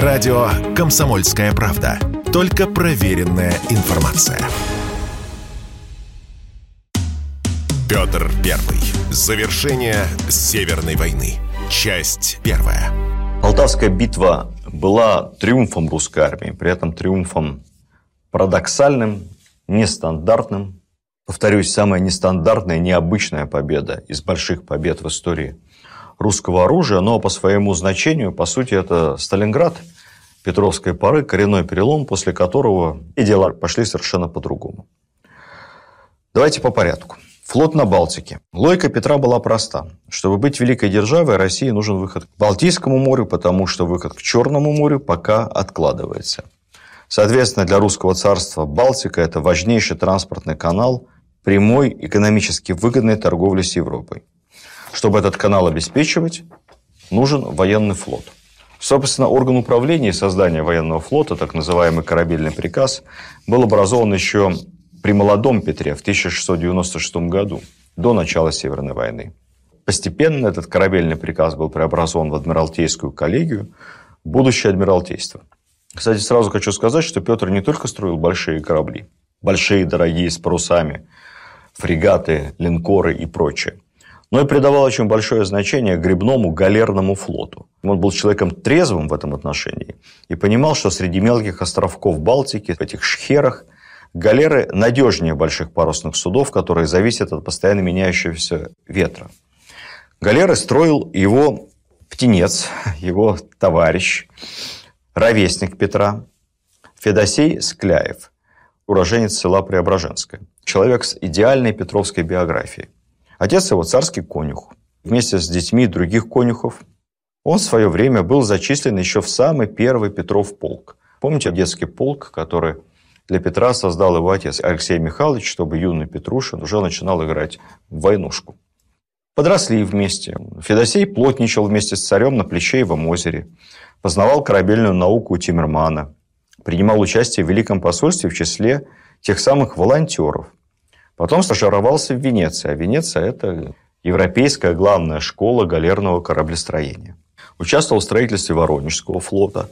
Радио «Комсомольская правда». Только проверенная информация. Петр Первый. Завершение Северной войны. Часть первая. Полтавская битва была триумфом русской армии, при этом триумфом парадоксальным, нестандартным. Повторюсь, самая нестандартная, необычная победа из больших побед в истории русского оружия, но по своему значению, по сути, это Сталинград Петровской поры, коренной перелом, после которого и дела пошли совершенно по-другому. Давайте по порядку. Флот на Балтике. Логика Петра была проста. Чтобы быть великой державой, России нужен выход к Балтийскому морю, потому что выход к Черному морю пока откладывается. Соответственно, для русского царства Балтика – это важнейший транспортный канал прямой экономически выгодной торговли с Европой. Чтобы этот канал обеспечивать, нужен военный флот. Собственно, орган управления и создания военного флота, так называемый корабельный приказ, был образован еще при молодом Петре в 1696 году, до начала Северной войны. Постепенно этот корабельный приказ был преобразован в Адмиралтейскую коллегию, будущее Адмиралтейство. Кстати, сразу хочу сказать, что Петр не только строил большие корабли, большие, дорогие, с парусами, фрегаты, линкоры и прочее но и придавал очень большое значение грибному галерному флоту. Он был человеком трезвым в этом отношении и понимал, что среди мелких островков Балтики, в этих шхерах, галеры надежнее больших парусных судов, которые зависят от постоянно меняющегося ветра. Галеры строил его птенец, его товарищ, ровесник Петра, Федосей Скляев, уроженец села Преображенское. Человек с идеальной петровской биографией. Отец его царский конюх. Вместе с детьми других конюхов он в свое время был зачислен еще в самый первый Петров полк. Помните детский полк, который для Петра создал его отец Алексей Михайлович, чтобы юный Петрушин уже начинал играть в войнушку. Подросли вместе. Федосей плотничал вместе с царем на Плечеевом озере. Познавал корабельную науку у Тиммермана. Принимал участие в Великом посольстве в числе тех самых волонтеров – Потом стажировался в Венеции, а Венеция – это европейская главная школа галерного кораблестроения. Участвовал в строительстве Воронежского флота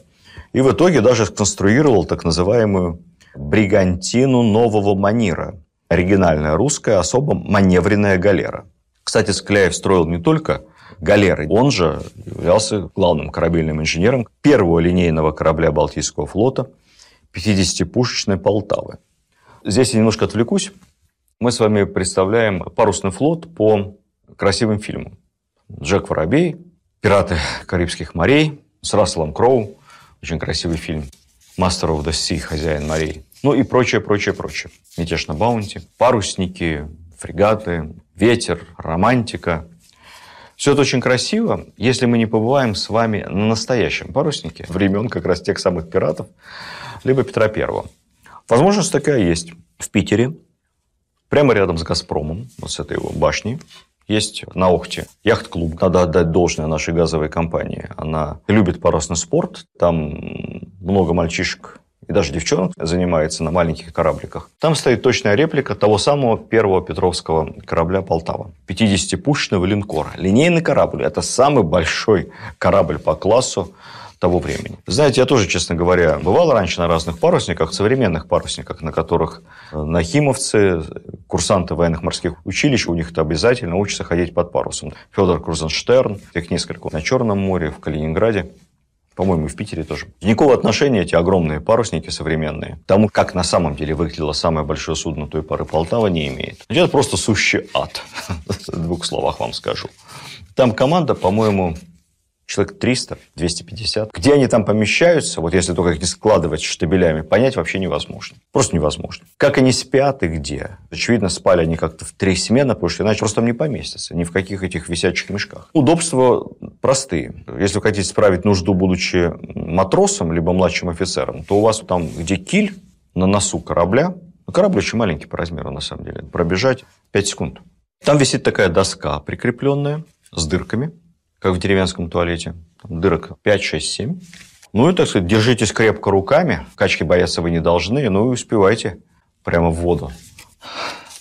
и в итоге даже сконструировал так называемую бригантину нового манира. Оригинальная русская, особо маневренная галера. Кстати, Скляев строил не только галеры, он же являлся главным корабельным инженером первого линейного корабля Балтийского флота 50-пушечной Полтавы. Здесь я немножко отвлекусь мы с вами представляем парусный флот по красивым фильмам. Джек Воробей, «Пираты Карибских морей» с Расселом Кроу, очень красивый фильм. «Master of the Sea», «Хозяин морей». Ну и прочее, прочее, прочее. «Мятеж на Баунти», «Парусники», «Фрегаты», «Ветер», «Романтика». Все это очень красиво, если мы не побываем с вами на настоящем паруснике времен как раз тех самых пиратов, либо Петра Первого. Возможность такая есть. В Питере Прямо рядом с «Газпромом», вот с этой его башней, есть на Охте яхт-клуб. Надо отдать должное нашей газовой компании. Она любит парусный спорт. Там много мальчишек и даже девчонок занимается на маленьких корабликах. Там стоит точная реплика того самого первого Петровского корабля «Полтава». 50-пушечного линкора. Линейный корабль – это самый большой корабль по классу того времени. Знаете, я тоже, честно говоря, бывал раньше на разных парусниках, современных парусниках, на которых э, нахимовцы, курсанты военных морских училищ, у них это обязательно учатся ходить под парусом. Федор Крузенштерн, их несколько на Черном море, в Калининграде. По-моему, в Питере тоже. Никакого отношения эти огромные парусники современные к тому, как на самом деле выглядело самое большое судно той поры Полтава, не имеет. Это просто сущий ад. В двух словах вам скажу. Там команда, по-моему, человек 300, 250. Где они там помещаются, вот если только их не складывать штабелями, понять вообще невозможно. Просто невозможно. Как они спят и где. Очевидно, спали они как-то в три смены, потому что иначе просто там не поместятся. Ни в каких этих висячих мешках. Удобства простые. Если вы хотите справить нужду, будучи матросом, либо младшим офицером, то у вас там, где киль на носу корабля, ну, корабль очень маленький по размеру, на самом деле, пробежать 5 секунд. Там висит такая доска прикрепленная с дырками, как в деревенском туалете. Там дырок 5, 6, 7. Ну и, так сказать, держитесь крепко руками. Качки бояться вы не должны. Ну и успевайте прямо в воду.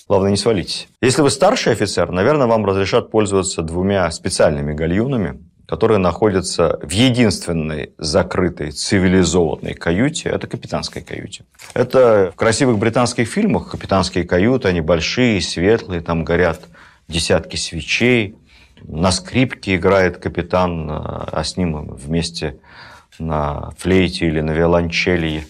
Главное, не свалитесь. Если вы старший офицер, наверное, вам разрешат пользоваться двумя специальными гальюнами, которые находятся в единственной закрытой цивилизованной каюте. Это капитанской каюте. Это в красивых британских фильмах капитанские каюты, они большие, светлые, там горят десятки свечей. На скрипке играет капитан, а с ним вместе на флейте или на виолончели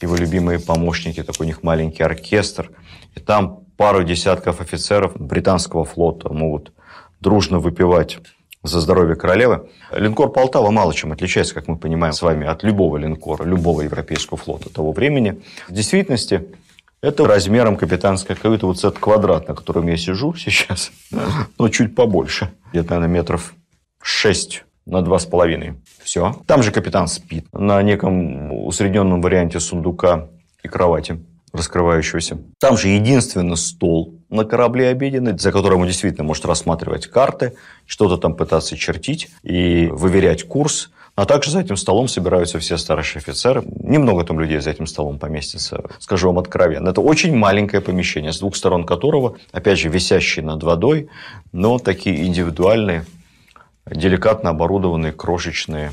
его любимые помощники, такой у них маленький оркестр. И там пару десятков офицеров британского флота могут дружно выпивать за здоровье королевы. Линкор Полтава мало чем отличается, как мы понимаем с вами, от любого линкора, любого европейского флота того времени. В действительности, это размером капитанская каюта, вот этот квадрат, на котором я сижу сейчас, но чуть побольше. Где-то, наверное, метров 6 на два с половиной. Все. Там же капитан спит на неком усредненном варианте сундука и кровати раскрывающегося. Там же единственный стол на корабле обеденный, за которым он действительно может рассматривать карты, что-то там пытаться чертить и выверять курс. А также за этим столом собираются все старшие офицеры. Немного там людей за этим столом поместится, скажу вам откровенно. Это очень маленькое помещение, с двух сторон которого, опять же, висящие над водой, но такие индивидуальные, деликатно оборудованные, крошечные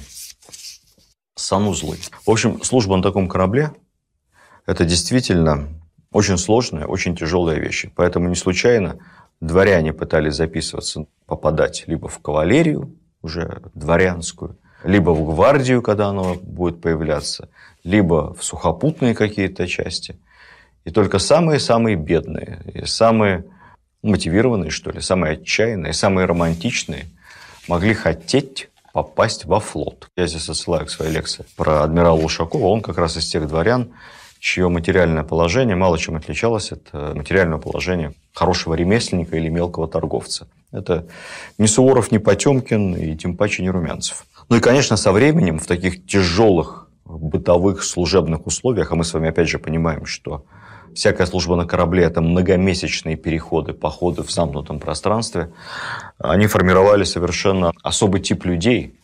санузлы. В общем, служба на таком корабле – это действительно очень сложная, очень тяжелая вещь. Поэтому не случайно дворяне пытались записываться, попадать либо в кавалерию, уже дворянскую, либо в гвардию, когда она будет появляться, либо в сухопутные какие-то части. И только самые-самые бедные, и самые мотивированные, что ли, самые отчаянные, самые романтичные могли хотеть попасть во флот. Я здесь отсылаю к своей лекции про адмирала Ушакова. Он как раз из тех дворян, чье материальное положение мало чем отличалось от э, материального положения хорошего ремесленника или мелкого торговца. Это не Суворов, не Потемкин и тем паче не Румянцев. Ну и, конечно, со временем в таких тяжелых бытовых служебных условиях, а мы с вами опять же понимаем, что всякая служба на корабле – это многомесячные переходы, походы в замкнутом пространстве, они формировали совершенно особый тип людей,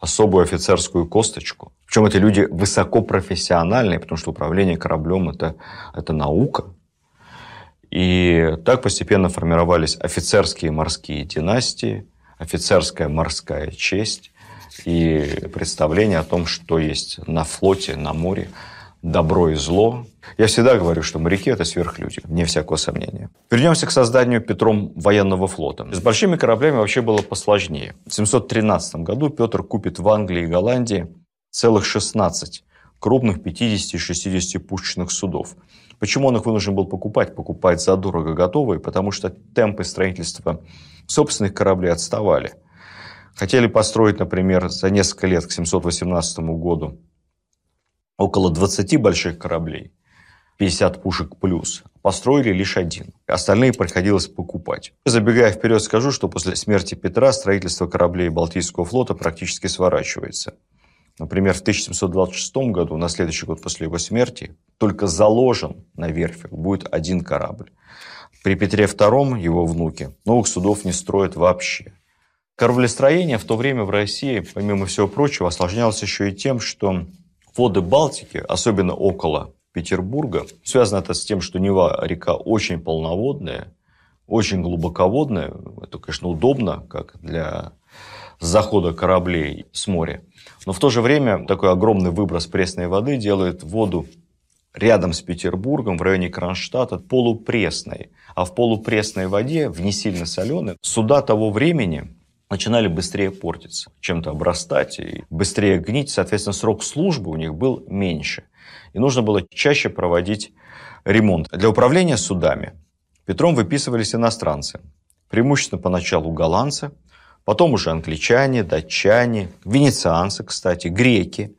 особую офицерскую косточку. Причем эти люди высокопрофессиональные, потому что управление кораблем это, – это наука. И так постепенно формировались офицерские морские династии, офицерская морская честь и представление о том, что есть на флоте, на море, добро и зло. Я всегда говорю, что моряки – это сверхлюди, вне всякого сомнения. Вернемся к созданию Петром военного флота. С большими кораблями вообще было посложнее. В 713 году Петр купит в Англии и Голландии целых 16 крупных 50 и 60 пушечных судов. Почему он их вынужден был покупать? Покупать задорого готовые, потому что темпы строительства собственных кораблей отставали. Хотели построить, например, за несколько лет к 718 году около 20 больших кораблей, 50 пушек плюс, построили лишь один. Остальные приходилось покупать. Забегая вперед, скажу, что после смерти Петра строительство кораблей Балтийского флота практически сворачивается. Например, в 1726 году, на следующий год после его смерти, только заложен на верфях будет один корабль. При Петре II, его внуке, новых судов не строят вообще. Кораблестроение в то время в России, помимо всего прочего, осложнялось еще и тем, что воды Балтики, особенно около Петербурга, связано это с тем, что Нева река очень полноводная, очень глубоководная. Это, конечно, удобно, как для захода кораблей с моря. Но в то же время такой огромный выброс пресной воды делает воду рядом с Петербургом, в районе Кронштадта, полупресной. А в полупресной воде, в не сильно соленой, суда того времени начинали быстрее портиться, чем-то обрастать и быстрее гнить. Соответственно, срок службы у них был меньше. И нужно было чаще проводить ремонт. Для управления судами Петром выписывались иностранцы. Преимущественно поначалу голландцы, потом уже англичане, датчане, венецианцы, кстати, греки.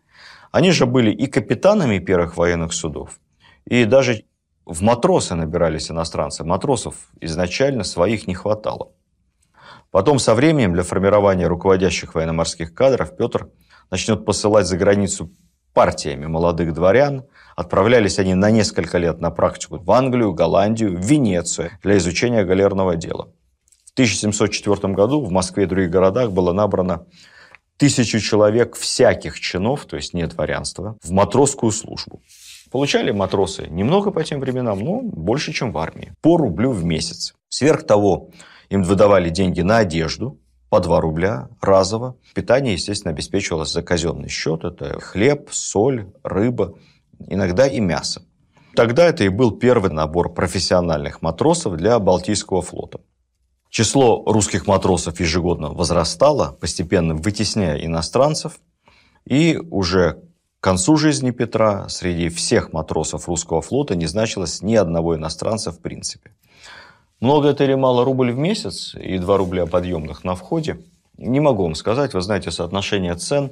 Они же были и капитанами первых военных судов, и даже в матросы набирались иностранцы. Матросов изначально своих не хватало. Потом со временем для формирования руководящих военно-морских кадров Петр начнет посылать за границу партиями молодых дворян. Отправлялись они на несколько лет на практику в Англию, Голландию, Венецию для изучения галерного дела. В 1704 году в Москве и других городах было набрано тысячу человек всяких чинов, то есть не дворянства, в матросскую службу. Получали матросы немного по тем временам, но больше, чем в армии. По рублю в месяц. Сверх того, им выдавали деньги на одежду, по 2 рубля разово. Питание, естественно, обеспечивалось за казенный счет. Это хлеб, соль, рыба, иногда и мясо. Тогда это и был первый набор профессиональных матросов для Балтийского флота. Число русских матросов ежегодно возрастало, постепенно вытесняя иностранцев. И уже к концу жизни Петра среди всех матросов русского флота не значилось ни одного иностранца в принципе. Много это или мало рубль в месяц и 2 рубля подъемных на входе? Не могу вам сказать. Вы знаете, соотношение цен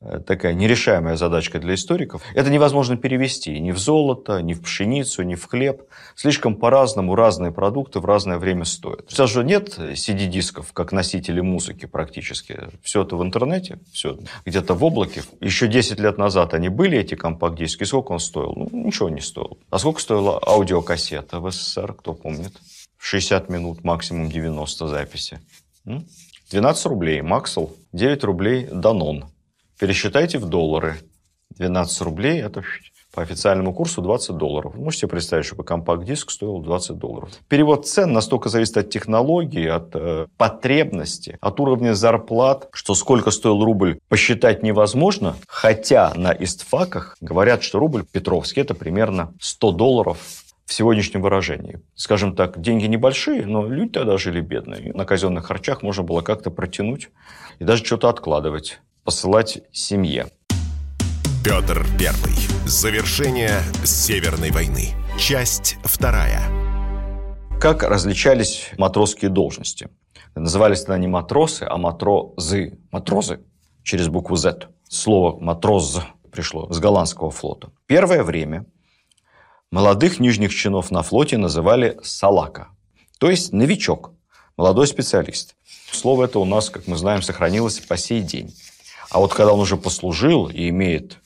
э, – такая нерешаемая задачка для историков. Это невозможно перевести ни в золото, ни в пшеницу, ни в хлеб. Слишком по-разному разные продукты в разное время стоят. Сейчас же нет CD-дисков, как носители музыки практически. Все это в интернете, все где-то в облаке. Еще 10 лет назад они были, эти компакт-диски. Сколько он стоил? Ну, ничего не стоил. А сколько стоила аудиокассета в СССР, кто помнит? 60 минут, максимум 90 записи. 12 рублей Максел, 9 рублей Данон. Пересчитайте в доллары. 12 рублей – это по официальному курсу 20 долларов. Можете представить, чтобы компакт-диск стоил 20 долларов. Перевод цен настолько зависит от технологии, от э, потребности, от уровня зарплат, что сколько стоил рубль посчитать невозможно. Хотя на истфаках говорят, что рубль Петровский – это примерно 100 долларов в сегодняшнем выражении. Скажем так, деньги небольшие, но люди тогда жили бедные. На казенных харчах можно было как-то протянуть и даже что-то откладывать, посылать семье. Петр Первый. Завершение Северной войны. Часть вторая. Как различались матросские должности? Назывались тогда не матросы, а матрозы. Матрозы через букву Z. Слово «матроз» пришло с голландского флота. Первое время – Молодых нижних чинов на флоте называли «салака», то есть новичок, молодой специалист. Слово это у нас, как мы знаем, сохранилось по сей день. А вот когда он уже послужил и имеет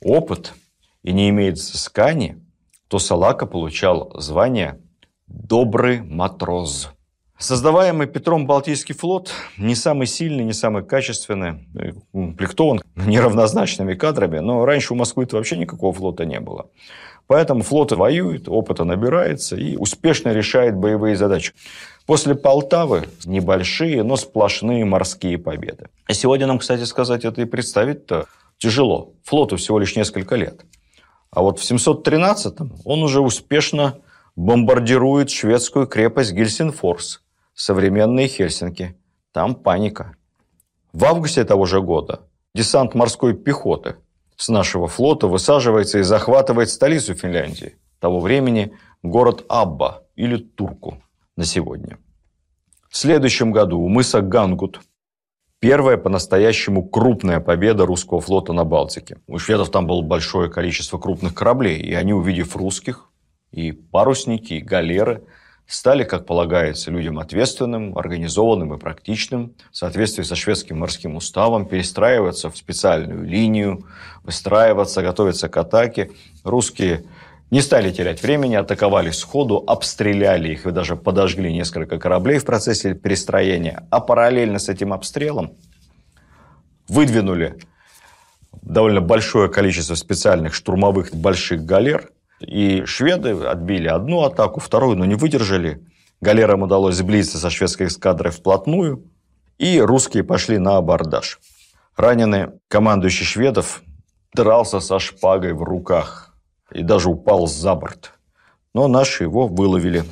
опыт, и не имеет взыскания, то Салака получал звание «добрый матрос». Создаваемый Петром Балтийский флот не самый сильный, не самый качественный, комплектован неравнозначными кадрами, но раньше у Москвы вообще никакого флота не было. Поэтому флот воюет, опыта набирается и успешно решает боевые задачи. После Полтавы небольшие, но сплошные морские победы. А сегодня нам, кстати сказать, это и представить-то тяжело. Флоту всего лишь несколько лет. А вот в 713-м он уже успешно бомбардирует шведскую крепость Гельсинфорс, современные Хельсинки. Там паника. В августе того же года десант морской пехоты – с нашего флота высаживается и захватывает столицу Финляндии, того времени город Абба или Турку на сегодня. В следующем году у мыса Гангут первая по-настоящему крупная победа русского флота на Балтике. У шведов там было большое количество крупных кораблей, и они, увидев русских, и парусники, и галеры – стали, как полагается, людям ответственным, организованным и практичным, в соответствии со шведским морским уставом, перестраиваться в специальную линию, выстраиваться, готовиться к атаке. Русские не стали терять времени, атаковали сходу, обстреляли их и даже подожгли несколько кораблей в процессе перестроения. А параллельно с этим обстрелом выдвинули довольно большое количество специальных штурмовых больших галер – и шведы отбили одну атаку, вторую, но не выдержали. Галерам удалось сблизиться со шведской эскадрой вплотную, и русские пошли на абордаж. Раненый командующий шведов дрался со шпагой в руках и даже упал за борт. Но наши его выловили.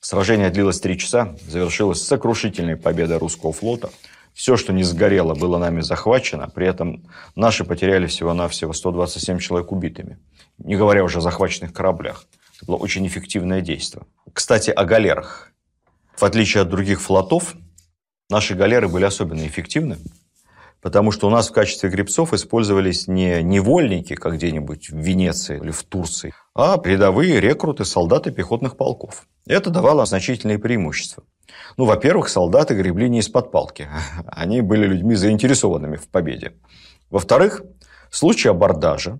Сражение длилось три часа, завершилось сокрушительной победой русского флота. Все, что не сгорело, было нами захвачено. При этом наши потеряли всего-навсего 127 человек убитыми не говоря уже о захваченных кораблях. Это было очень эффективное действие. Кстати, о галерах. В отличие от других флотов, наши галеры были особенно эффективны, потому что у нас в качестве гребцов использовались не невольники, как где-нибудь в Венеции или в Турции, а передовые рекруты солдаты пехотных полков. Это давало значительные преимущества. Ну, во-первых, солдаты гребли не из-под палки. Они были людьми заинтересованными в победе. Во-вторых, в случае абордажа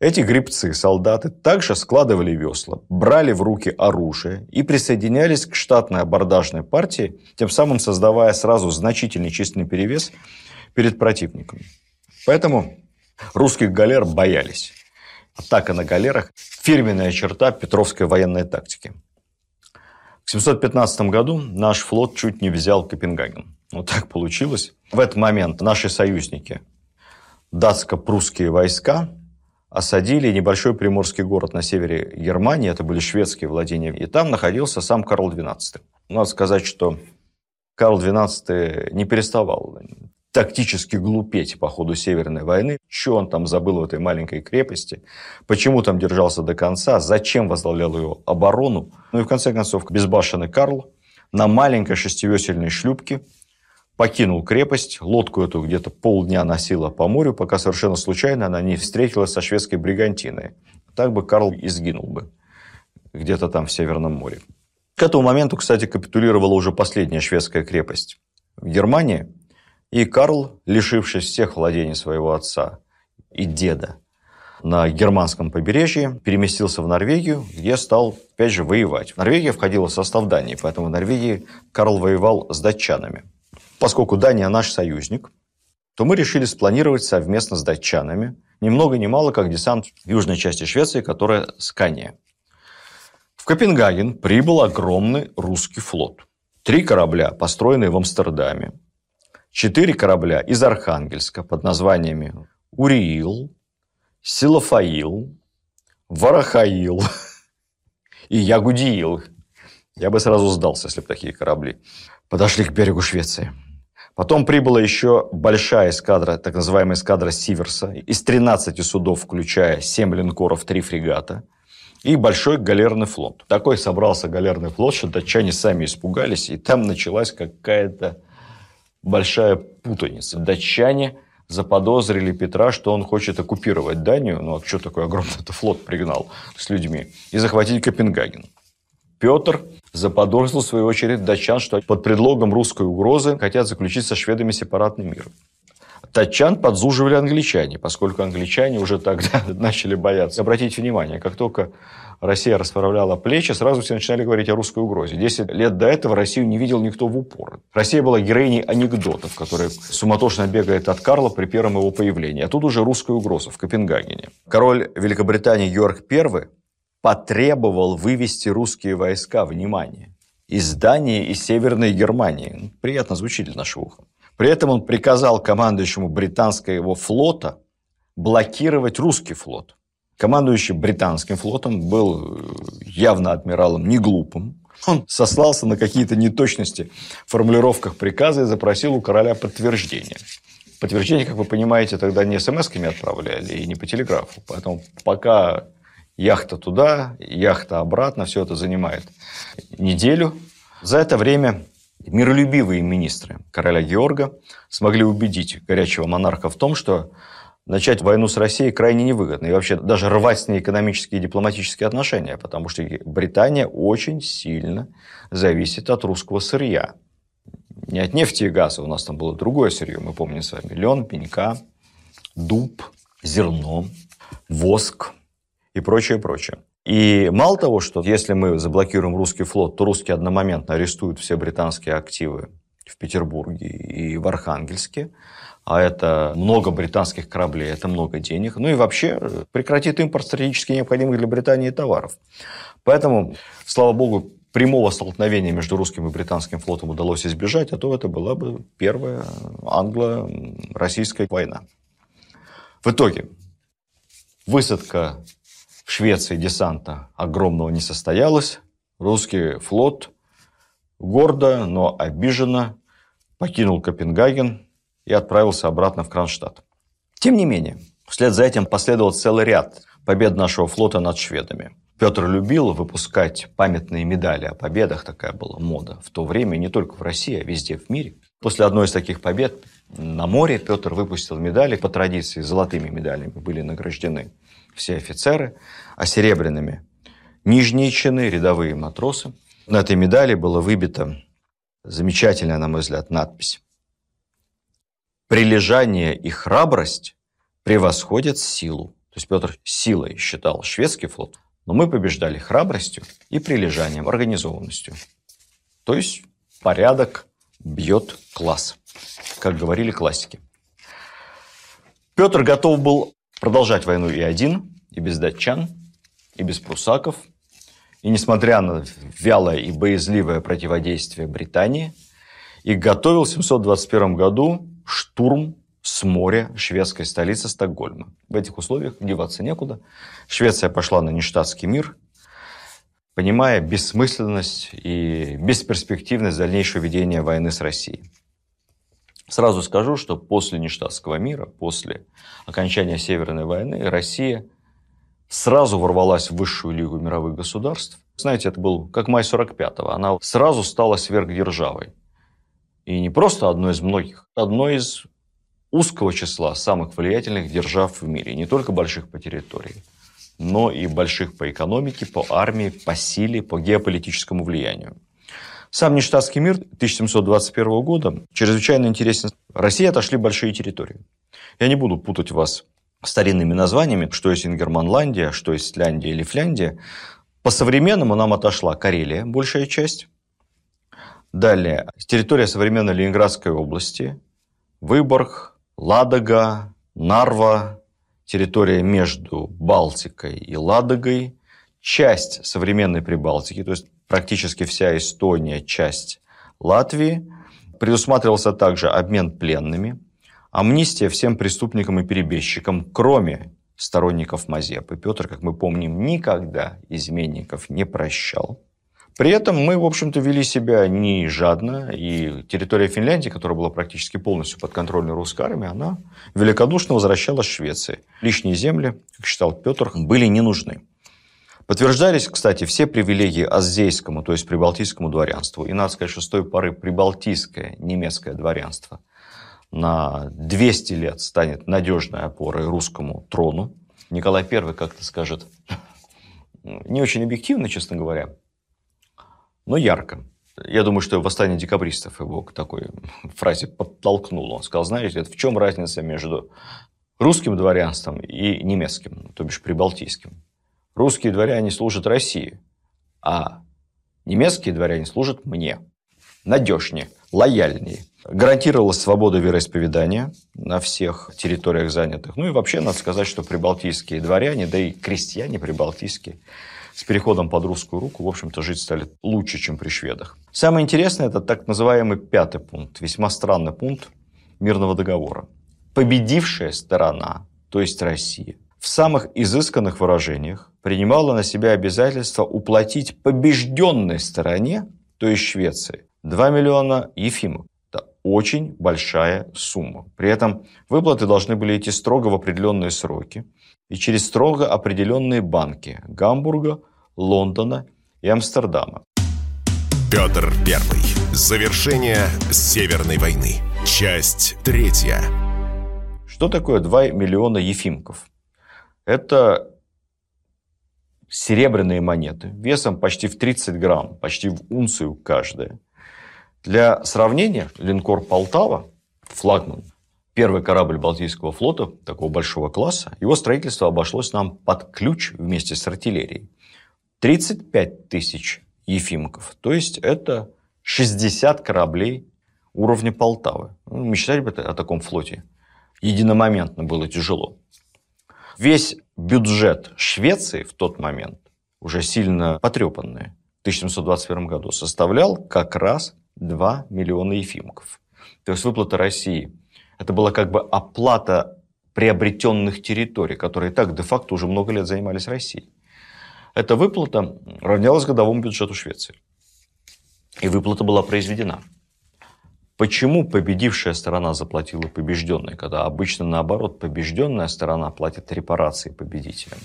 эти грибцы, солдаты, также складывали весла, брали в руки оружие и присоединялись к штатной абордажной партии, тем самым создавая сразу значительный численный перевес перед противником. Поэтому русских галер боялись. Атака на галерах – фирменная черта петровской военной тактики. В 715 году наш флот чуть не взял Копенгаген. Вот так получилось. В этот момент наши союзники, датско-прусские войска, осадили небольшой приморский город на севере Германии, это были шведские владения, и там находился сам Карл XII. Надо сказать, что Карл XII не переставал тактически глупеть по ходу Северной войны. Что он там забыл в этой маленькой крепости? Почему там держался до конца? Зачем возглавлял ее оборону? Ну и в конце концов, безбашенный Карл на маленькой шестивесельной шлюпке покинул крепость, лодку эту где-то полдня носила по морю, пока совершенно случайно она не встретилась со шведской бригантиной. Так бы Карл и сгинул бы где-то там в Северном море. К этому моменту, кстати, капитулировала уже последняя шведская крепость в Германии, и Карл, лишившись всех владений своего отца и деда на германском побережье, переместился в Норвегию, где стал, опять же, воевать. Норвегия входила в состав Дании, поэтому в Норвегии Карл воевал с датчанами – Поскольку Дания наш союзник, то мы решили спланировать совместно с датчанами ни много ни мало, как десант в южной части Швеции, которая Скания. В Копенгаген прибыл огромный русский флот. Три корабля, построенные в Амстердаме. Четыре корабля из Архангельска под названиями Уриил, Силофаил, Варахаил и Ягудиил. Я бы сразу сдался, если бы такие корабли подошли к берегу Швеции. Потом прибыла еще большая эскадра, так называемая эскадра Сиверса, из 13 судов, включая 7 линкоров, 3 фрегата, и большой галерный флот. Такой собрался галерный флот, что датчане сами испугались, и там началась какая-то большая путаница. Датчане заподозрили Петра, что он хочет оккупировать Данию, ну а что такой огромный флот пригнал с людьми, и захватить Копенгаген. Петр заподозрил, в свою очередь, датчан, что под предлогом русской угрозы хотят заключить со шведами сепаратный мир. Датчан подзуживали англичане, поскольку англичане уже тогда начали бояться. Обратите внимание, как только Россия расправляла плечи, сразу все начинали говорить о русской угрозе. Десять лет до этого Россию не видел никто в упор. Россия была героиней анекдотов, которые суматошно бегает от Карла при первом его появлении. А тут уже русская угроза в Копенгагене. Король Великобритании Георг I потребовал вывести русские войска, внимание, из Дании и Северной Германии. Приятно звучит для нашего уха. При этом он приказал командующему британского флота блокировать русский флот. Командующий британским флотом был э, явно адмиралом не глупым. Он сослался на какие-то неточности в формулировках приказа и запросил у короля подтверждение. Подтверждение, как вы понимаете, тогда не смс-ками отправляли и не по телеграфу. Поэтому пока яхта туда, яхта обратно, все это занимает неделю. За это время миролюбивые министры короля Георга смогли убедить горячего монарха в том, что начать войну с Россией крайне невыгодно. И вообще даже рвать с ней экономические и дипломатические отношения, потому что Британия очень сильно зависит от русского сырья. Не от нефти и газа, у нас там было другое сырье, мы помним с вами. Лен, пенька, дуб, зерно, воск, и прочее, прочее. И мало того, что если мы заблокируем русский флот, то русские одномоментно арестуют все британские активы в Петербурге и в Архангельске, а это много британских кораблей, это много денег, ну и вообще прекратит импорт стратегически необходимых для Британии товаров. Поэтому, слава богу, прямого столкновения между русским и британским флотом удалось избежать, а то это была бы первая англо-российская война. В итоге высадка в Швеции десанта огромного не состоялось. Русский флот гордо, но обиженно покинул Копенгаген и отправился обратно в Кронштадт. Тем не менее, вслед за этим последовал целый ряд побед нашего флота над шведами. Петр любил выпускать памятные медали о победах, такая была мода в то время, не только в России, а везде в мире. После одной из таких побед на море Петр выпустил медали, по традиции золотыми медалями были награждены все офицеры, а серебряными – нижние чины, рядовые матросы. На этой медали было выбито замечательная, на мой взгляд, надпись. «Прилежание и храбрость превосходят силу». То есть Петр силой считал шведский флот, но мы побеждали храбростью и прилежанием, организованностью. То есть порядок бьет класс, как говорили классики. Петр готов был продолжать войну и один, и без датчан, и без прусаков. И несмотря на вялое и боязливое противодействие Британии, и готовил в 721 году штурм с моря шведской столицы Стокгольма. В этих условиях деваться некуда. Швеция пошла на нештатский мир, понимая бессмысленность и бесперспективность дальнейшего ведения войны с Россией. Сразу скажу, что после нештатского мира, после окончания Северной войны, Россия сразу ворвалась в высшую лигу мировых государств. Знаете, это был как май 45-го. Она сразу стала сверхдержавой. И не просто одной из многих, одной из узкого числа самых влиятельных держав в мире, не только больших по территории, но и больших по экономике, по армии, по силе, по геополитическому влиянию. Сам Ништадтский мир 1721 года чрезвычайно интересен. России отошли большие территории. Я не буду путать вас старинными названиями, что есть Ингерманландия, что есть Ляндия или Фляндия. По современному нам отошла Карелия, большая часть. Далее, территория современной Ленинградской области, Выборг, Ладога, Нарва, территория между Балтикой и Ладогой, часть современной Прибалтики, то есть практически вся Эстония, часть Латвии. Предусматривался также обмен пленными, амнистия всем преступникам и перебежчикам, кроме сторонников Мазепы. Петр, как мы помним, никогда изменников не прощал. При этом мы, в общем-то, вели себя не жадно, и территория Финляндии, которая была практически полностью под контролем русской армии, она великодушно возвращалась Швеции. Лишние земли, как считал Петр, были не нужны. Подтверждались, кстати, все привилегии аздейскому, то есть прибалтийскому дворянству. И надо сказать, что с той поры прибалтийское немецкое дворянство на 200 лет станет надежной опорой русскому трону. Николай I как-то скажет, не очень объективно, честно говоря, но ярко. Я думаю, что восстание декабристов его к такой фразе подтолкнуло. Он сказал, знаете, в чем разница между русским дворянством и немецким, то бишь прибалтийским? Русские дворяне служат России, а немецкие дворяне служат мне. Надежнее, лояльнее. Гарантировалась свобода вероисповедания на всех территориях занятых. Ну и вообще надо сказать, что прибалтийские дворяне, да и крестьяне прибалтийские – с переходом под русскую руку, в общем-то, жить стали лучше, чем при шведах. Самое интересное – это так называемый пятый пункт, весьма странный пункт мирного договора. Победившая сторона, то есть Россия, в самых изысканных выражениях принимала на себя обязательство уплатить побежденной стороне, то есть Швеции, 2 миллиона ефимов. Это очень большая сумма. При этом выплаты должны были идти строго в определенные сроки и через строго определенные банки Гамбурга, Лондона и Амстердама. Петр Первый. Завершение Северной войны. Часть третья. Что такое 2 миллиона ефимков? Это серебряные монеты весом почти в 30 грамм, почти в унцию каждая. Для сравнения, линкор «Полтава», флагман, первый корабль Балтийского флота, такого большого класса, его строительство обошлось нам под ключ вместе с артиллерией. 35 тысяч ефимков, то есть это 60 кораблей уровня Полтавы. Ну, мечтать бы о таком флоте. Единомоментно было тяжело. Весь бюджет Швеции в тот момент, уже сильно потрепанный, в 1721 году, составлял как раз 2 миллиона ефимков. То есть выплата России – это была как бы оплата приобретенных территорий, которые так де-факто уже много лет занимались Россией. Эта выплата равнялась годовому бюджету Швеции. И выплата была произведена. Почему победившая сторона заплатила побежденной, когда обычно наоборот побежденная сторона платит репарации победителям?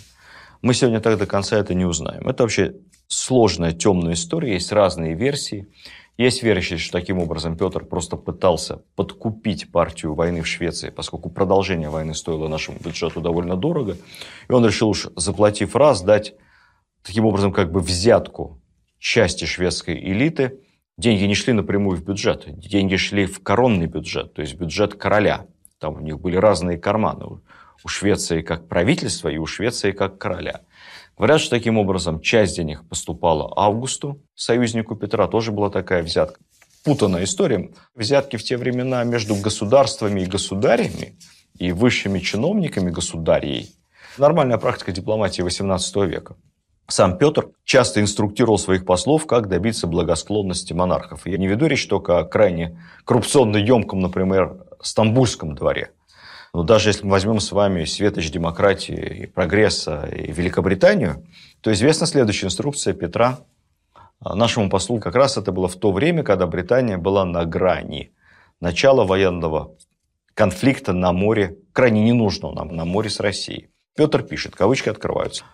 Мы сегодня так до конца это не узнаем. Это вообще сложная темная история, есть разные версии. Есть верящие, что таким образом Петр просто пытался подкупить партию войны в Швеции, поскольку продолжение войны стоило нашему бюджету довольно дорого. И он решил уж, заплатив раз, дать таким образом как бы взятку части шведской элиты. Деньги не шли напрямую в бюджет, деньги шли в коронный бюджет, то есть бюджет короля. Там у них были разные карманы. У Швеции как правительства и у Швеции как короля. Говорят, что таким образом часть денег поступала Августу, союзнику Петра, тоже была такая взятка. Путанная история. Взятки в те времена между государствами и государями и высшими чиновниками государей. Нормальная практика дипломатии XVIII века. Сам Петр часто инструктировал своих послов, как добиться благосклонности монархов. Я не веду речь только о крайне коррупционно емком, например, Стамбульском дворе. Но даже если мы возьмем с вами светоч демократии и прогресса и Великобританию, то известна следующая инструкция Петра нашему послу. Как раз это было в то время, когда Британия была на грани начала военного конфликта на море, крайне ненужного нам, на море с Россией. Петр пишет, кавычки открываются.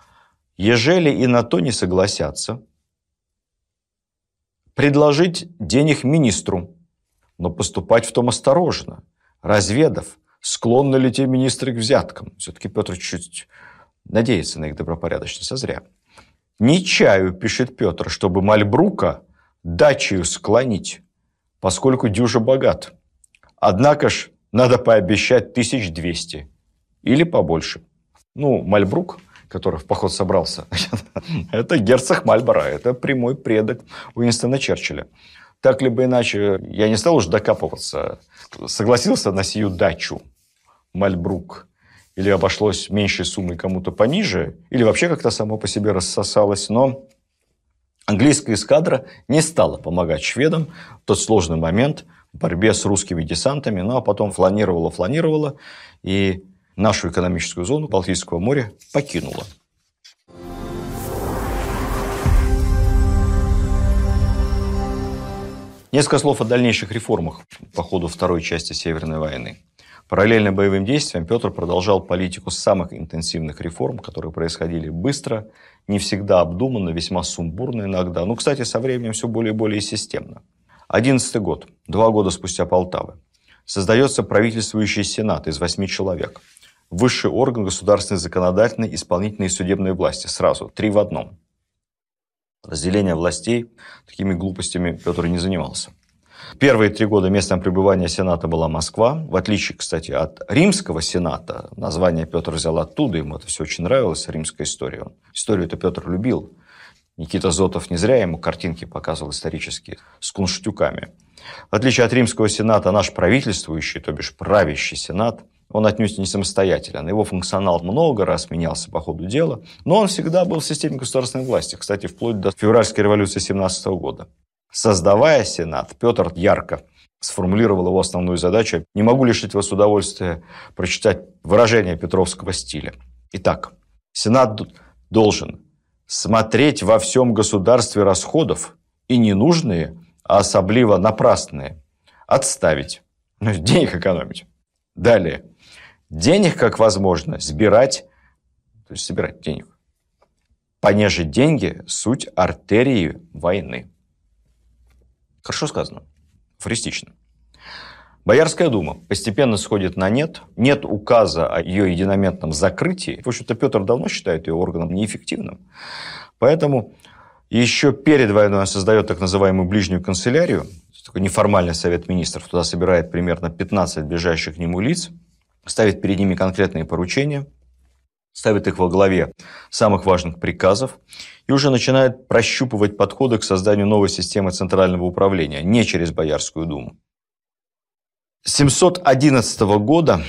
Ежели и на то не согласятся, предложить денег министру, но поступать в том осторожно, разведав, склонны ли те министры к взяткам. Все-таки Петр чуть надеется на их добропорядочность, а зря. «Не чаю, — пишет Петр, — чтобы Мальбрука дачею склонить, поскольку дюжа богат. Однако ж надо пообещать тысяч двести или побольше. Ну, Мальбрук который в поход собрался, это герцог Мальборо, это прямой предок Уинстона Черчилля. Так либо иначе, я не стал уже докапываться, согласился на сию дачу Мальбрук, или обошлось меньшей суммой кому-то пониже, или вообще как-то само по себе рассосалось, но английская эскадра не стала помогать шведам в тот сложный момент в борьбе с русскими десантами, ну а потом фланировала-фланировала, и нашу экономическую зону Балтийского моря покинула. Несколько слов о дальнейших реформах по ходу второй части Северной войны. Параллельно боевым действиям Петр продолжал политику самых интенсивных реформ, которые происходили быстро, не всегда обдуманно, весьма сумбурно иногда. Ну, кстати, со временем все более и более системно. Одиннадцатый год, два года спустя Полтавы. Создается правительствующий сенат из восьми человек высший орган государственной, законодательной, исполнительной и судебной власти. Сразу, три в одном. Разделение властей такими глупостями Петр не занимался. Первые три года местом пребывания Сената была Москва. В отличие, кстати, от Римского Сената, название Петр взял оттуда, ему это все очень нравилось, римская история. Историю это Петр любил. Никита Зотов не зря ему картинки показывал исторические с кунштюками. В отличие от Римского Сената, наш правительствующий, то бишь правящий Сенат – он отнюдь не самостоятелен. Его функционал много раз менялся по ходу дела, но он всегда был в системе государственной власти, кстати, вплоть до февральской революции 17 года. Создавая Сенат, Петр ярко сформулировал его основную задачу. Не могу лишить вас удовольствия прочитать выражение петровского стиля. Итак, Сенат должен смотреть во всем государстве расходов и ненужные, а особливо напрасные, отставить, ну, денег экономить. Далее денег как возможно сбирать, то есть собирать денег. Понеже деньги – суть артерии войны. Хорошо сказано, афористично. Боярская дума постепенно сходит на нет. Нет указа о ее единоментном закрытии. В общем-то, Петр давно считает ее органом неэффективным. Поэтому еще перед войной он создает так называемую ближнюю канцелярию, такой неформальный совет министров. Туда собирает примерно 15 ближайших к нему лиц – ставит перед ними конкретные поручения, ставит их во главе самых важных приказов и уже начинает прощупывать подходы к созданию новой системы центрального управления, не через Боярскую думу. С 711 года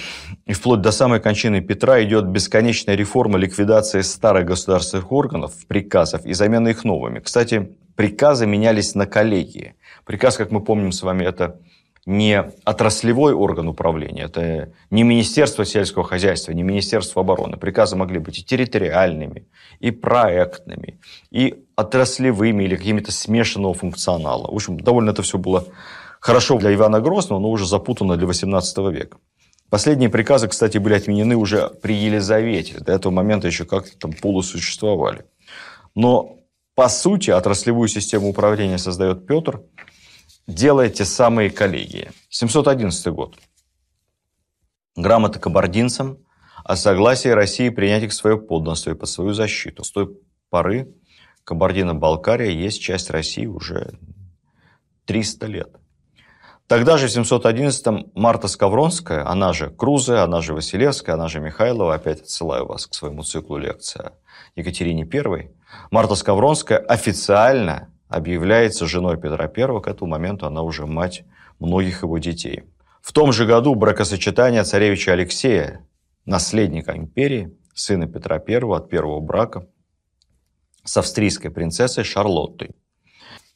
и вплоть до самой кончины Петра идет бесконечная реформа ликвидации старых государственных органов, приказов и замена их новыми. Кстати, приказы менялись на коллегии. Приказ, как мы помним с вами, это не отраслевой орган управления, это не Министерство сельского хозяйства, не Министерство обороны. Приказы могли быть и территориальными, и проектными, и отраслевыми, или какими-то смешанного функционала. В общем, довольно это все было хорошо для Ивана Грозного, но уже запутанно для XVIII века. Последние приказы, кстати, были отменены уже при Елизавете. До этого момента еще как-то там полусуществовали. Но, по сути, отраслевую систему управления создает Петр – делая те самые коллегии. 711 год. Грамота кабардинцам о согласии России принять их в свое подданство и под свою защиту. С той поры Кабардино-Балкария есть часть России уже 300 лет. Тогда же в 711-м Марта Скавронская, она же Крузе, она же Василевская, она же Михайлова, опять отсылаю вас к своему циклу лекции о Екатерине I, Марта Скавронская официально объявляется женой Петра I. К этому моменту она уже мать многих его детей. В том же году бракосочетание царевича Алексея, наследника империи, сына Петра I от первого брака, с австрийской принцессой Шарлоттой.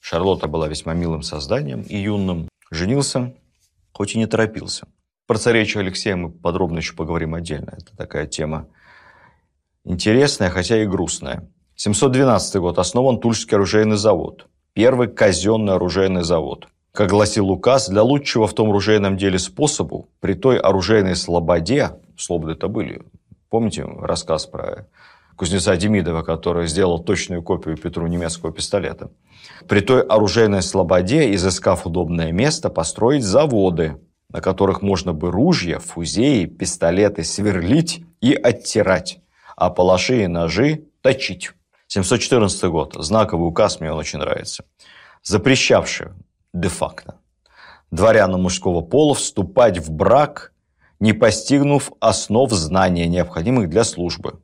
Шарлотта была весьма милым созданием и юным. Женился, хоть и не торопился. Про царевича Алексея мы подробно еще поговорим отдельно. Это такая тема интересная, хотя и грустная. 712 год. Основан Тульский оружейный завод. Первый казенный оружейный завод. Как гласил указ, для лучшего в том оружейном деле способу, при той оружейной слободе, слободы-то были, помните рассказ про кузнеца Демидова, который сделал точную копию Петру немецкого пистолета. При той оружейной слободе, изыскав удобное место, построить заводы, на которых можно бы ружья, фузеи, пистолеты сверлить и оттирать, а палаши и ножи точить. 714 год. Знаковый указ мне он очень нравится. Запрещавший де-факто дворянам мужского пола вступать в брак, не постигнув основ знания, необходимых для службы.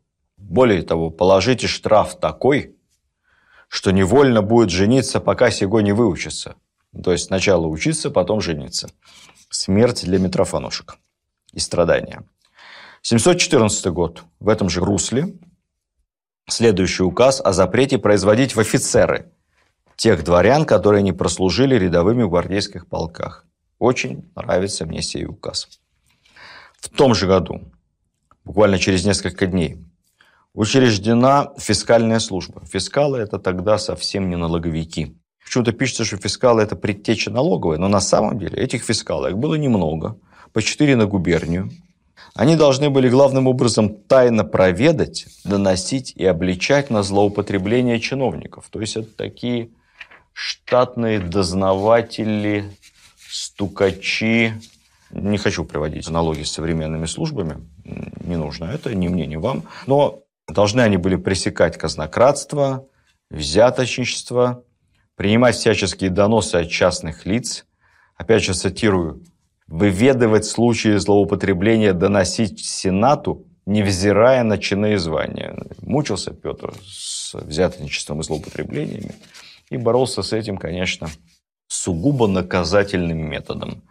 Более того, положите штраф такой, что невольно будет жениться, пока сего не выучится. То есть сначала учиться, потом жениться. Смерть для Митрофанушек и страдания. 714 год. В этом же русле следующий указ о запрете производить в офицеры тех дворян, которые не прослужили рядовыми в гвардейских полках. Очень нравится мне сей указ. В том же году, буквально через несколько дней, учреждена фискальная служба. Фискалы – это тогда совсем не налоговики. Почему-то пишется, что фискалы – это предтеча налоговая, но на самом деле этих фискалов было немного, по четыре на губернию – они должны были главным образом тайно проведать, доносить и обличать на злоупотребление чиновников. То есть это такие штатные дознаватели, стукачи. Не хочу приводить аналогии с современными службами, не нужно это, ни мне, ни вам. Но должны они были пресекать казнократство, взяточничество, принимать всяческие доносы от частных лиц. Опять же, цитирую выведывать случаи злоупотребления, доносить Сенату, невзирая на чины и звания. Мучился Петр с взяточничеством и злоупотреблениями и боролся с этим, конечно, сугубо наказательным методом.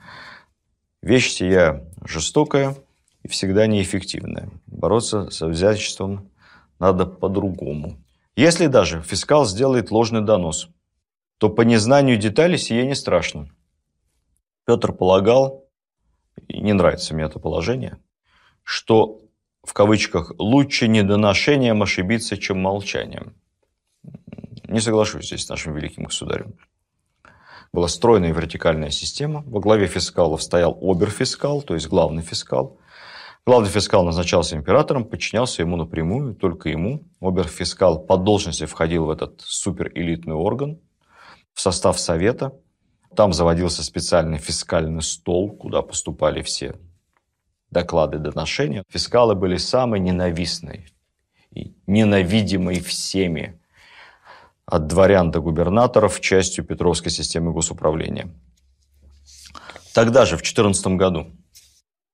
Вещь сия жестокая и всегда неэффективная. Бороться со взяточеством надо по-другому. Если даже фискал сделает ложный донос, то по незнанию деталей сие не страшно. Петр полагал, и не нравится мне это положение, что в кавычках лучше недоношением ошибиться, чем молчанием. Не соглашусь здесь с нашим великим государем. Была стройная вертикальная система. Во главе фискалов стоял оберфискал, то есть главный фискал. Главный фискал назначался императором, подчинялся ему напрямую, только ему. Оберфискал по должности входил в этот суперэлитный орган, в состав совета – там заводился специальный фискальный стол, куда поступали все доклады, доношения. Фискалы были самой ненавистной и ненавидимой всеми от дворян до губернаторов частью Петровской системы госуправления. Тогда же, в 14 году,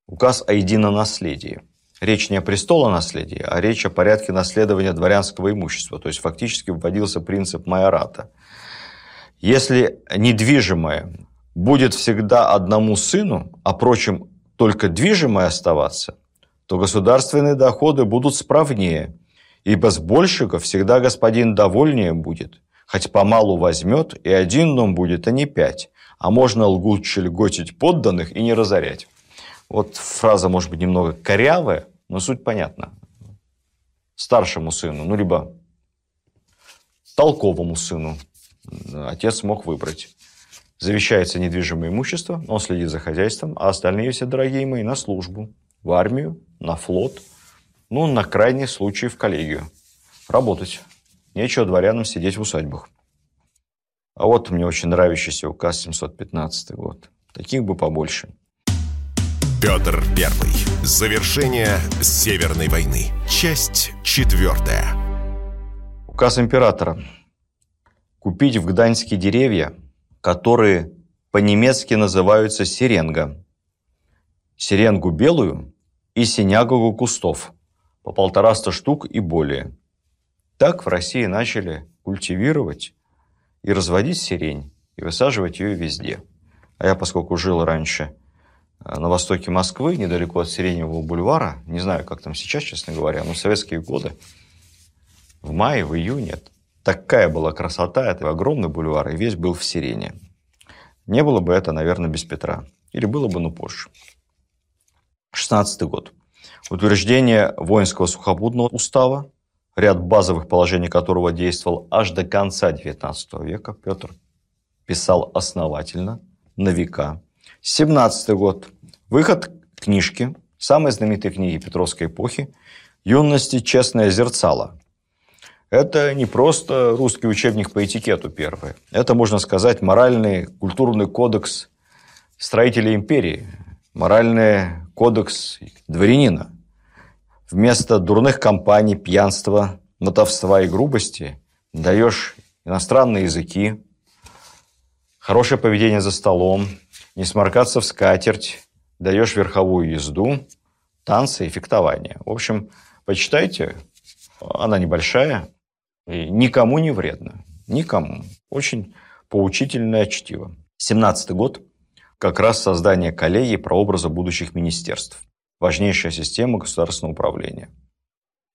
указ о единонаследии. Речь не о престолонаследии, а речь о порядке наследования дворянского имущества. То есть фактически вводился принцип майората – если недвижимое будет всегда одному сыну, а прочим только движимое оставаться, то государственные доходы будут справнее, ибо с большего всегда господин довольнее будет, хоть помалу возьмет, и один дом будет, а не пять, а можно лгуче льготить подданных и не разорять. Вот фраза может быть немного корявая, но суть понятна. Старшему сыну, ну, либо толковому сыну, отец мог выбрать. Завещается недвижимое имущество, он следит за хозяйством, а остальные все, дорогие мои, на службу, в армию, на флот, ну, на крайний случай в коллегию. Работать. Нечего дворянам сидеть в усадьбах. А вот мне очень нравящийся указ 715 год. Таких бы побольше. Петр Первый. Завершение Северной войны. Часть четвертая. Указ императора купить в Гданьске деревья, которые по-немецки называются сиренга. Сиренгу белую и синягу кустов по полтораста штук и более. Так в России начали культивировать и разводить сирень, и высаживать ее везде. А я, поскольку жил раньше на востоке Москвы, недалеко от Сиреневого бульвара, не знаю, как там сейчас, честно говоря, но в советские годы, в мае, в июне Такая была красота, это огромный бульвар, и весь был в сирене. Не было бы это, наверное, без Петра. Или было бы, но позже. 16 год. Утверждение воинского сухопутного устава, ряд базовых положений которого действовал аж до конца XIX века. Петр писал основательно, на века. 17 год. Выход книжки, самой знаменитой книги Петровской эпохи «Юности. Честное зерцало». Это не просто русский учебник по этикету первый. Это, можно сказать, моральный культурный кодекс строителей империи, моральный кодекс дворянина. Вместо дурных компаний, пьянства, мотовства и грубости даешь иностранные языки, хорошее поведение за столом, не сморкаться в скатерть, даешь верховую езду, танцы и фехтование. В общем, почитайте, она небольшая, и никому не вредно. Никому. Очень поучительное чтиво. 17 год – как раз создание коллегии прообраза будущих министерств. Важнейшая система государственного управления.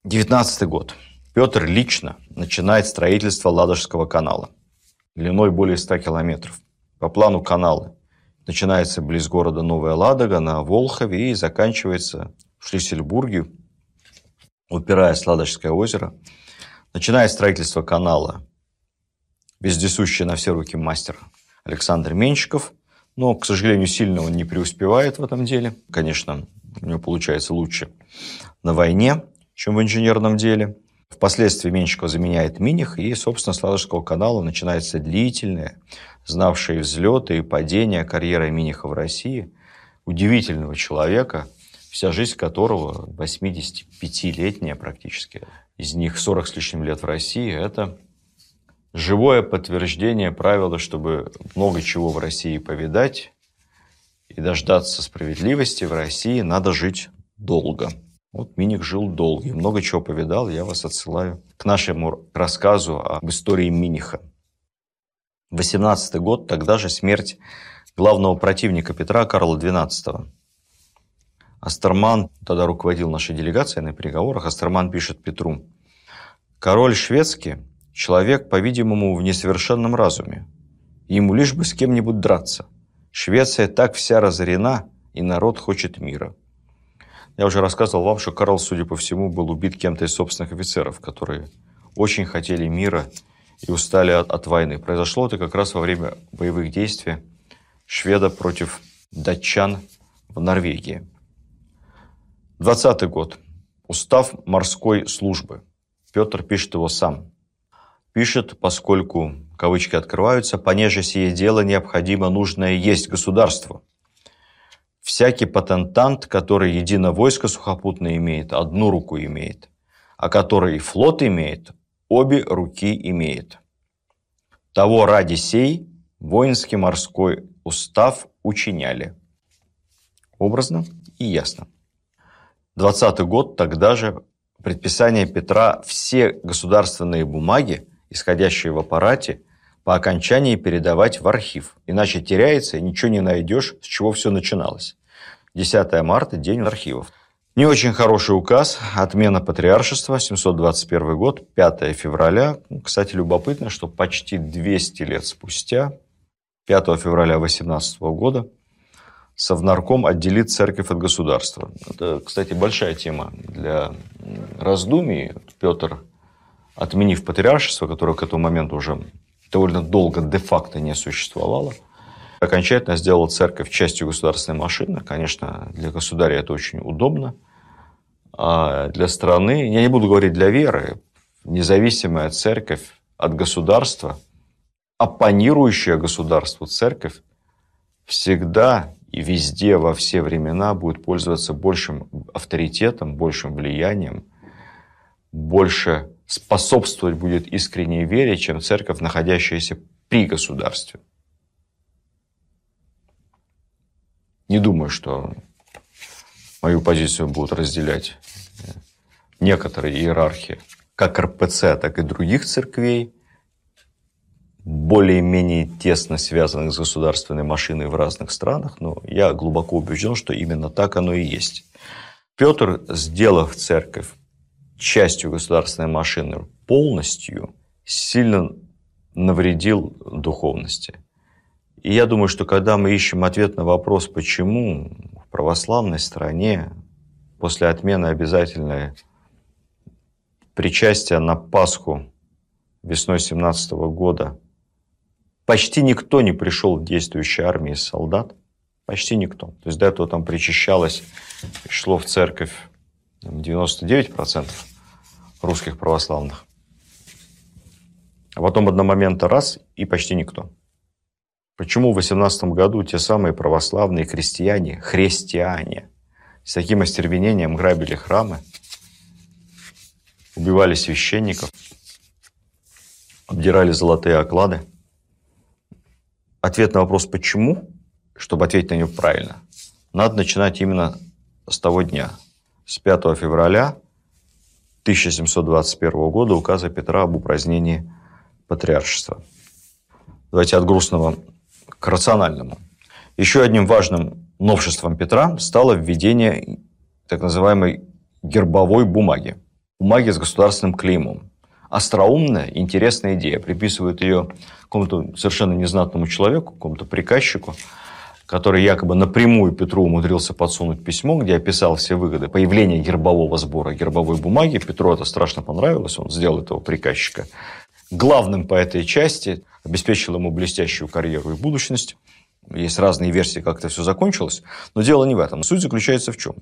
19 год. Петр лично начинает строительство Ладожского канала. Длиной более 100 километров. По плану канала начинается близ города Новая Ладога на Волхове и заканчивается в Шлиссельбурге, упираясь в Ладожское озеро. Начинает строительство канала вездесущий на все руки мастер Александр Менщиков, но, к сожалению, сильно он не преуспевает в этом деле. Конечно, у него получается лучше на войне, чем в инженерном деле. Впоследствии Менщиков заменяет Миних, и, собственно, с Ладожского канала начинается длительная, знавшая взлеты и падения карьера Миниха в России, удивительного человека, вся жизнь которого 85-летняя практически, из них 40 с лишним лет в России, это живое подтверждение правила, чтобы много чего в России повидать и дождаться справедливости в России, надо жить долго. Вот Миник жил долго и много чего повидал. Я вас отсылаю к нашему рассказу об истории Миниха. 18 год, тогда же смерть главного противника Петра Карла XII. Астерман тогда руководил нашей делегацией на переговорах. Астерман пишет Петру. «Король шведский – человек, по-видимому, в несовершенном разуме. Ему лишь бы с кем-нибудь драться. Швеция так вся разорена, и народ хочет мира». Я уже рассказывал вам, что Карл, судя по всему, был убит кем-то из собственных офицеров, которые очень хотели мира и устали от, от войны. Произошло это как раз во время боевых действий шведа против датчан в Норвегии. 20 год. Устав морской службы. Петр пишет его сам. Пишет, поскольку, кавычки открываются, «понеже сие дело необходимо нужное есть государству». Всякий патентант, который едино войско сухопутное имеет, одну руку имеет, а который флот имеет, обе руки имеет. Того ради сей воинский морской устав учиняли. Образно и ясно. 20 год, тогда же предписание Петра все государственные бумаги, исходящие в аппарате, по окончании передавать в архив. Иначе теряется, и ничего не найдешь, с чего все начиналось. 10 марта – день архивов. Не очень хороший указ, отмена патриаршества, 721 год, 5 февраля. Кстати, любопытно, что почти 200 лет спустя, 5 февраля 18 года, Совнарком отделит церковь от государства. Это, кстати, большая тема для раздумий. Петр, отменив патриаршество, которое к этому моменту уже довольно долго де-факто не существовало, окончательно сделал церковь частью государственной машины. Конечно, для государя это очень удобно. А для страны, я не буду говорить для веры, независимая церковь от государства, оппонирующая государству церковь всегда и везде, во все времена будет пользоваться большим авторитетом, большим влиянием, больше способствовать будет искренней вере, чем церковь, находящаяся при государстве. Не думаю, что мою позицию будут разделять некоторые иерархи как РПЦ, так и других церквей, более-менее тесно связанных с государственной машиной в разных странах, но я глубоко убежден, что именно так оно и есть. Петр, сделав церковь частью государственной машины полностью, сильно навредил духовности. И я думаю, что когда мы ищем ответ на вопрос, почему в православной стране после отмены обязательной причастия на Пасху весной 17 года почти никто не пришел в действующей армии солдат, почти никто. То есть до этого там причащалось, шло в церковь 99% русских православных. А потом одномоментно раз и почти никто. Почему в 18 году те самые православные крестьяне, христиане, с таким остервенением грабили храмы, убивали священников, обдирали золотые оклады? Ответ на вопрос «почему?», чтобы ответить на него правильно, надо начинать именно с того дня, с 5 февраля 1721 года указа Петра об упразднении патриаршества. Давайте от грустного к рациональному. Еще одним важным новшеством Петра стало введение так называемой гербовой бумаги. Бумаги с государственным клеймом. Остроумная, интересная идея. Приписывают ее какому-то совершенно незнатному человеку, какому-то приказчику, который якобы напрямую Петру умудрился подсунуть письмо, где описал все выгоды появления гербового сбора гербовой бумаги. Петру это страшно понравилось, он сделал этого приказчика главным по этой части, обеспечил ему блестящую карьеру и будущность. Есть разные версии, как это все закончилось, но дело не в этом. Суть заключается в чем?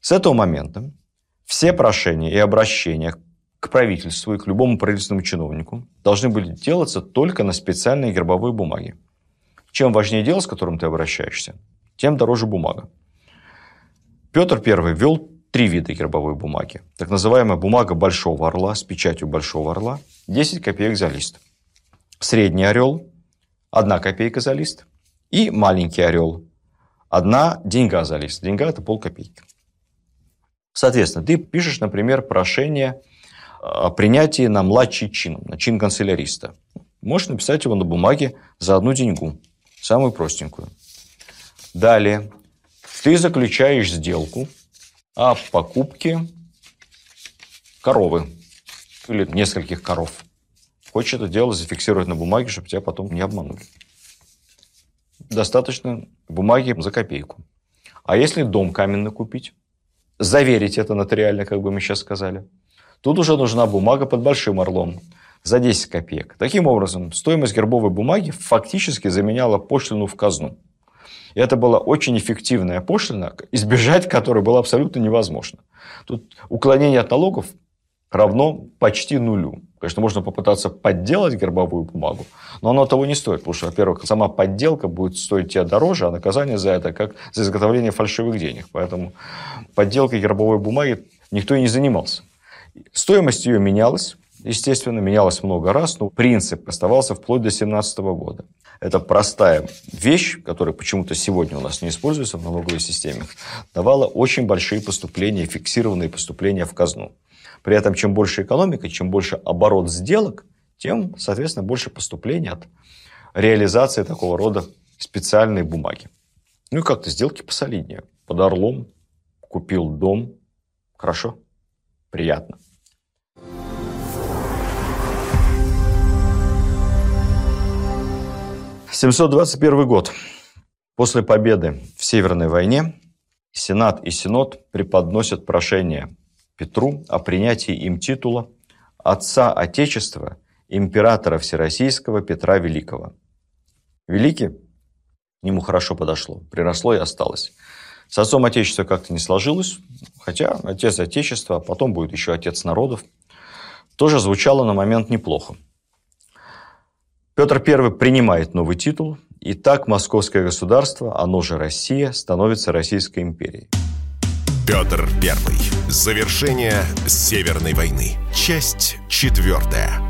С этого момента все прошения и обращения к правительству и к любому правительственному чиновнику должны были делаться только на специальной гербовой бумаге. Чем важнее дело, с которым ты обращаешься, тем дороже бумага. Петр I ввел три вида гербовой бумаги. Так называемая бумага Большого Орла с печатью Большого Орла – 10 копеек за лист. Средний орел – 1 копейка за лист. И маленький орел – 1 деньга за лист. Деньга – это полкопейки. Соответственно, ты пишешь, например, прошение о принятии на младший чин, на чин канцеляриста. Можешь написать его на бумаге за одну деньгу, самую простенькую. Далее, ты заключаешь сделку – о покупке коровы или нескольких коров. Хочешь это дело зафиксировать на бумаге, чтобы тебя потом не обманули. Достаточно бумаги за копейку. А если дом каменный купить, заверить это нотариально, как бы мы сейчас сказали, тут уже нужна бумага под большим орлом за 10 копеек. Таким образом, стоимость гербовой бумаги фактически заменяла пошлину в казну. И это была очень эффективная пошлина, избежать которой было абсолютно невозможно. Тут уклонение от налогов равно почти нулю. Конечно, можно попытаться подделать гербовую бумагу, но оно того не стоит, потому что, во-первых, сама подделка будет стоить тебе дороже, а наказание за это как за изготовление фальшивых денег. Поэтому подделкой гербовой бумаги никто и не занимался. Стоимость ее менялась, естественно, менялась много раз, но принцип оставался вплоть до 2017 года. Это простая вещь, которая почему-то сегодня у нас не используется в налоговой системе, давала очень большие поступления, фиксированные поступления в казну. При этом, чем больше экономика, чем больше оборот сделок, тем, соответственно, больше поступлений от реализации такого рода специальной бумаги. Ну и как-то сделки посолиднее. Под Орлом купил дом. Хорошо, приятно. 721 год. После победы в Северной войне Сенат и Синод преподносят прошение Петру о принятии им титула Отца Отечества, императора Всероссийского Петра Великого. Великий ему хорошо подошло, приросло и осталось. С отцом Отечества как-то не сложилось, хотя отец Отечества, а потом будет еще отец народов, тоже звучало на момент неплохо. Петр I принимает новый титул, и так московское государство, оно же Россия, становится Российской империей. Петр I. Завершение Северной войны. Часть четвертая.